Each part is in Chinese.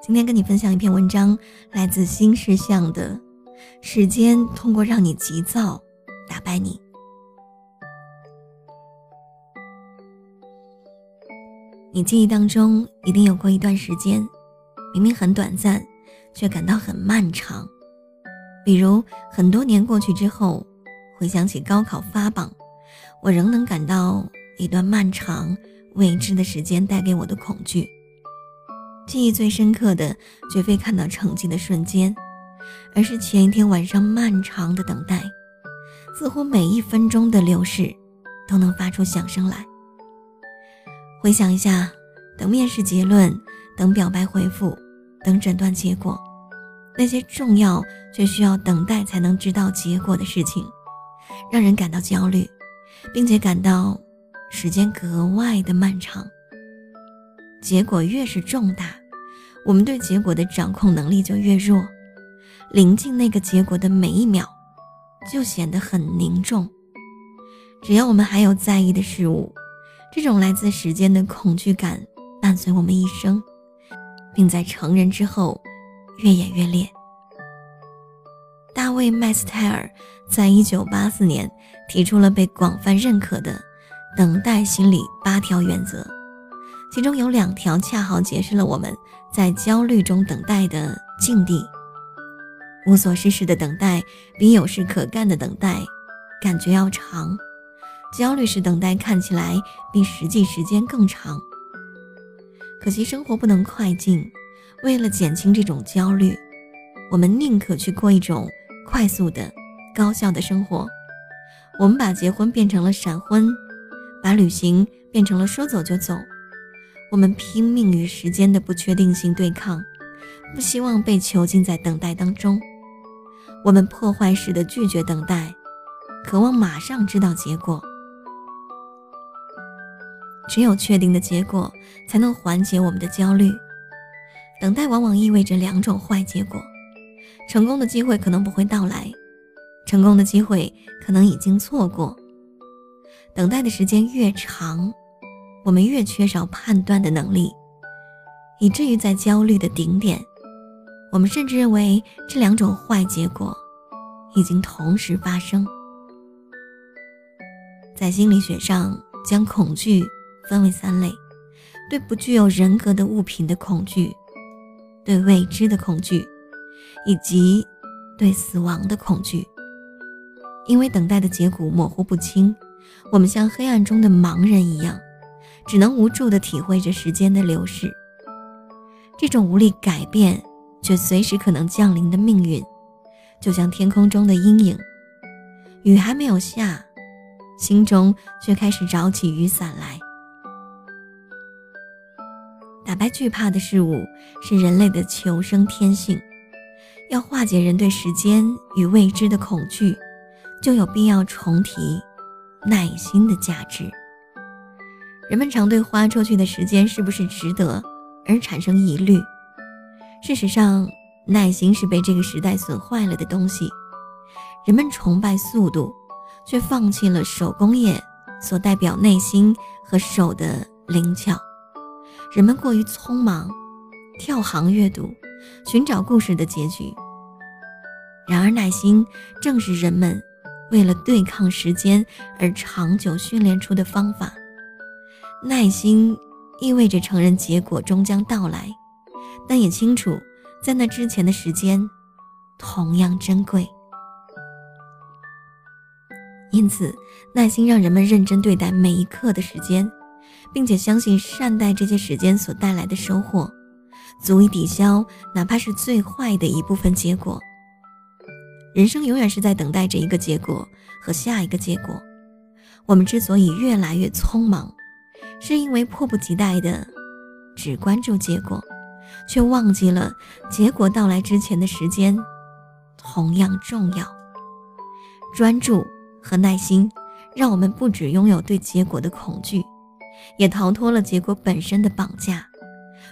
今天跟你分享一篇文章，来自新事项的时间，通过让你急躁打败你。你记忆当中一定有过一段时间，明明很短暂，却感到很漫长。比如很多年过去之后，回想起高考发榜，我仍能感到一段漫长未知的时间带给我的恐惧。记忆最深刻的，绝非看到成绩的瞬间，而是前一天晚上漫长的等待，似乎每一分钟的流逝，都能发出响声来。回想一下，等面试结论，等表白回复，等诊断结果，那些重要却需要等待才能知道结果的事情，让人感到焦虑，并且感到时间格外的漫长。结果越是重大，我们对结果的掌控能力就越弱，临近那个结果的每一秒，就显得很凝重。只要我们还有在意的事物，这种来自时间的恐惧感伴随我们一生，并在成人之后越演越烈。大卫·麦斯泰尔在一九八四年提出了被广泛认可的等待心理八条原则。其中有两条恰好解释了我们在焦虑中等待的境地。无所事事的等待比有事可干的等待感觉要长，焦虑时等待看起来比实际时间更长。可惜生活不能快进，为了减轻这种焦虑，我们宁可去过一种快速的、高效的生活。我们把结婚变成了闪婚，把旅行变成了说走就走。我们拼命与时间的不确定性对抗，不希望被囚禁在等待当中。我们破坏式的拒绝等待，渴望马上知道结果。只有确定的结果，才能缓解我们的焦虑。等待往往意味着两种坏结果：成功的机会可能不会到来，成功的机会可能已经错过。等待的时间越长。我们越缺少判断的能力，以至于在焦虑的顶点，我们甚至认为这两种坏结果已经同时发生。在心理学上，将恐惧分为三类：对不具有人格的物品的恐惧，对未知的恐惧，以及对死亡的恐惧。因为等待的结果模糊不清，我们像黑暗中的盲人一样。只能无助地体会着时间的流逝，这种无力改变却随时可能降临的命运，就像天空中的阴影，雨还没有下，心中却开始找起雨伞来。打败惧怕的事物是人类的求生天性，要化解人对时间与未知的恐惧，就有必要重提耐心的价值。人们常对花出去的时间是不是值得而产生疑虑。事实上，耐心是被这个时代损坏了的东西。人们崇拜速度，却放弃了手工业所代表内心和手的灵巧。人们过于匆忙，跳行阅读，寻找故事的结局。然而，耐心正是人们为了对抗时间而长久训练出的方法。耐心意味着承认结果终将到来，但也清楚在那之前的时间同样珍贵。因此，耐心让人们认真对待每一刻的时间，并且相信善待这些时间所带来的收获，足以抵消哪怕是最坏的一部分结果。人生永远是在等待着一个结果和下一个结果。我们之所以越来越匆忙。是因为迫不及待的只关注结果，却忘记了结果到来之前的时间同样重要。专注和耐心让我们不只拥有对结果的恐惧，也逃脱了结果本身的绑架，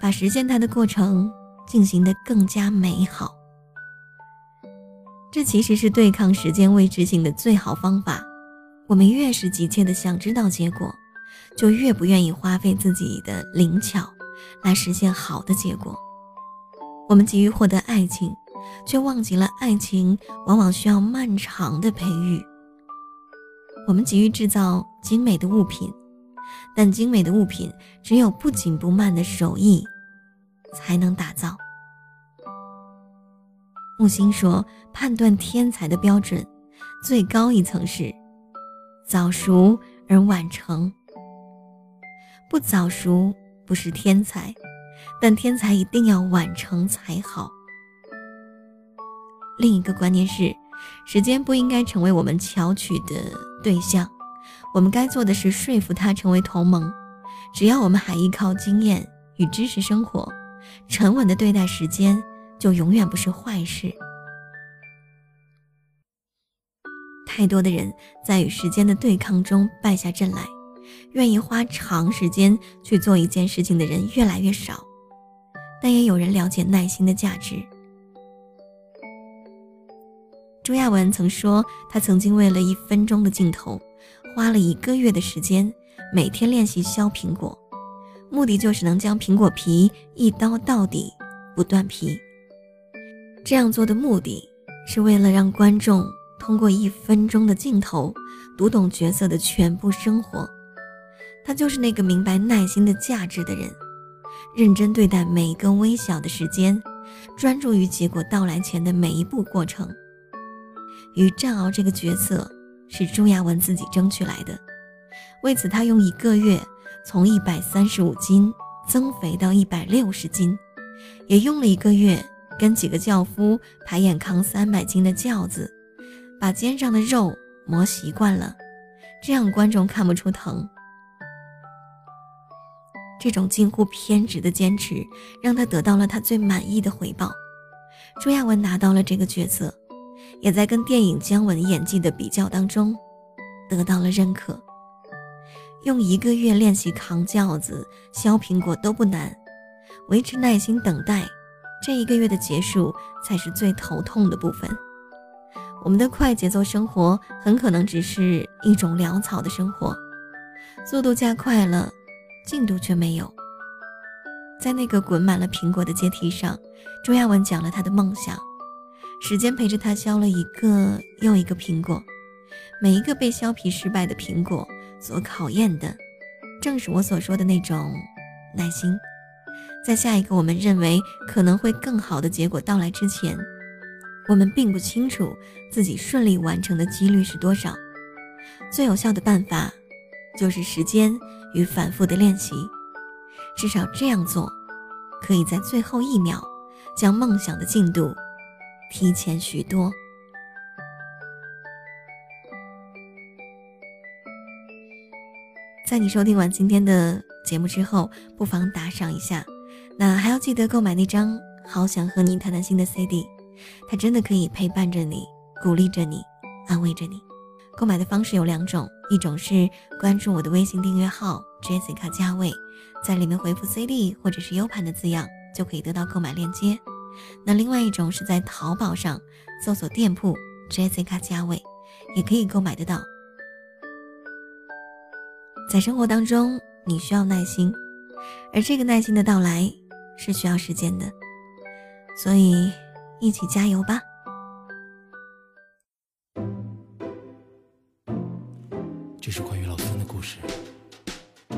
把实现它的过程进行得更加美好。这其实是对抗时间未知性的最好方法。我们越是急切的想知道结果。就越不愿意花费自己的灵巧来实现好的结果。我们急于获得爱情，却忘记了爱情往往需要漫长的培育。我们急于制造精美的物品，但精美的物品只有不紧不慢的手艺才能打造。木心说，判断天才的标准最高一层是早熟而晚成。不早熟不是天才，但天才一定要晚成才好。另一个观念是，时间不应该成为我们巧取的对象，我们该做的是说服他成为同盟。只要我们还依靠经验与知识生活，沉稳的对待时间，就永远不是坏事。太多的人在与时间的对抗中败下阵来。愿意花长时间去做一件事情的人越来越少，但也有人了解耐心的价值。朱亚文曾说，他曾经为了一分钟的镜头，花了一个月的时间，每天练习削苹果，目的就是能将苹果皮一刀到底，不断皮。这样做的目的是为了让观众通过一分钟的镜头，读懂角色的全部生活。他就是那个明白耐心的价值的人，认真对待每一个微小的时间，专注于结果到来前的每一步过程。与战鳌这个角色是朱亚文自己争取来的，为此他用一个月从一百三十五斤增肥到一百六十斤，也用了一个月跟几个轿夫排演扛三百斤的轿子，把肩上的肉磨习惯了，这样观众看不出疼。这种近乎偏执的坚持，让他得到了他最满意的回报。朱亚文拿到了这个角色，也在跟电影姜文演技的比较当中，得到了认可。用一个月练习扛轿子、削苹果都不难，维持耐心等待，这一个月的结束才是最头痛的部分。我们的快节奏生活很可能只是一种潦草的生活，速度加快了。进度却没有。在那个滚满了苹果的阶梯上，朱亚文讲了他的梦想。时间陪着他削了一个又一个苹果，每一个被削皮失败的苹果所考验的，正是我所说的那种耐心。在下一个我们认为可能会更好的结果到来之前，我们并不清楚自己顺利完成的几率是多少。最有效的办法，就是时间。与反复的练习，至少这样做，可以在最后一秒将梦想的进度提前许多。在你收听完今天的节目之后，不妨打赏一下。那还要记得购买那张《好想和你谈谈心》的 CD，它真的可以陪伴着你，鼓励着你，安慰着你。购买的方式有两种，一种是关注我的微信订阅号 Jessica 加位，在里面回复 CD 或者是 U 盘的字样，就可以得到购买链接。那另外一种是在淘宝上搜索店铺 Jessica 加位，也可以购买得到。在生活当中，你需要耐心，而这个耐心的到来是需要时间的，所以一起加油吧。故事。累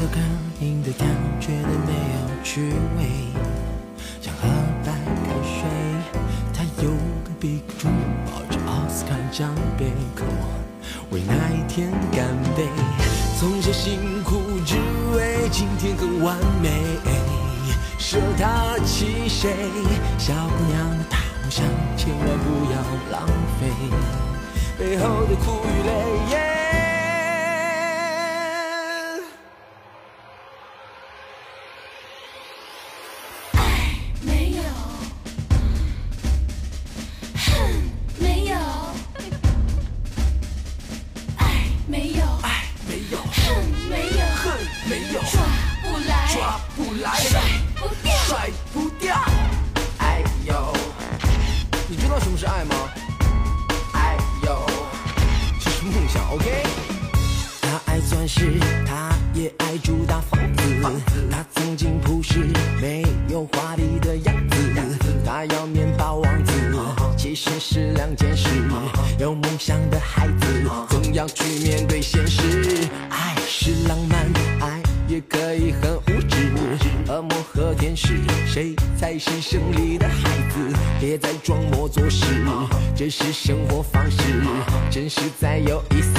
到干硬的感觉的没有趣味，想喝白开水。他有个鼻珠，抱着奥斯卡奖杯，Come on，为那一天干杯。从前辛苦，只为今天更完美。舍他弃谁？小姑娘大梦想，千万不要浪费。背后的苦与累。有华丽的样子。他要面包王子，其实是两件事。有梦想的孩子，总要去面对现实。爱是浪漫，爱也可以很无知。恶魔和天使，谁才是胜利的孩子？别再装模作势，这是生活方式，真实才有意思。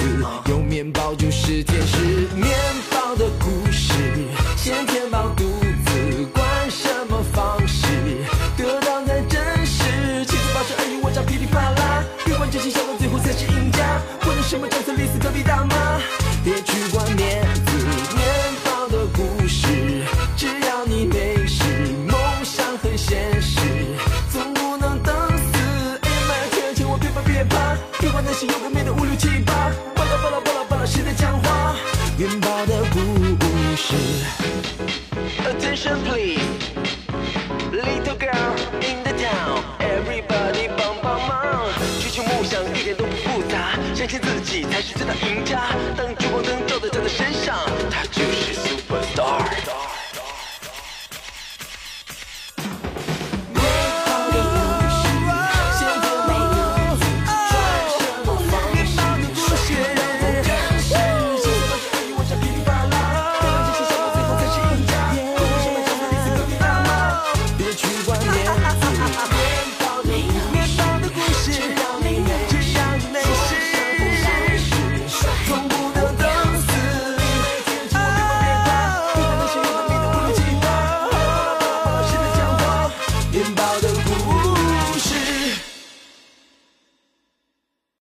有面包就是天使，面包的故事，先填饱肚。相信自己才是真的赢。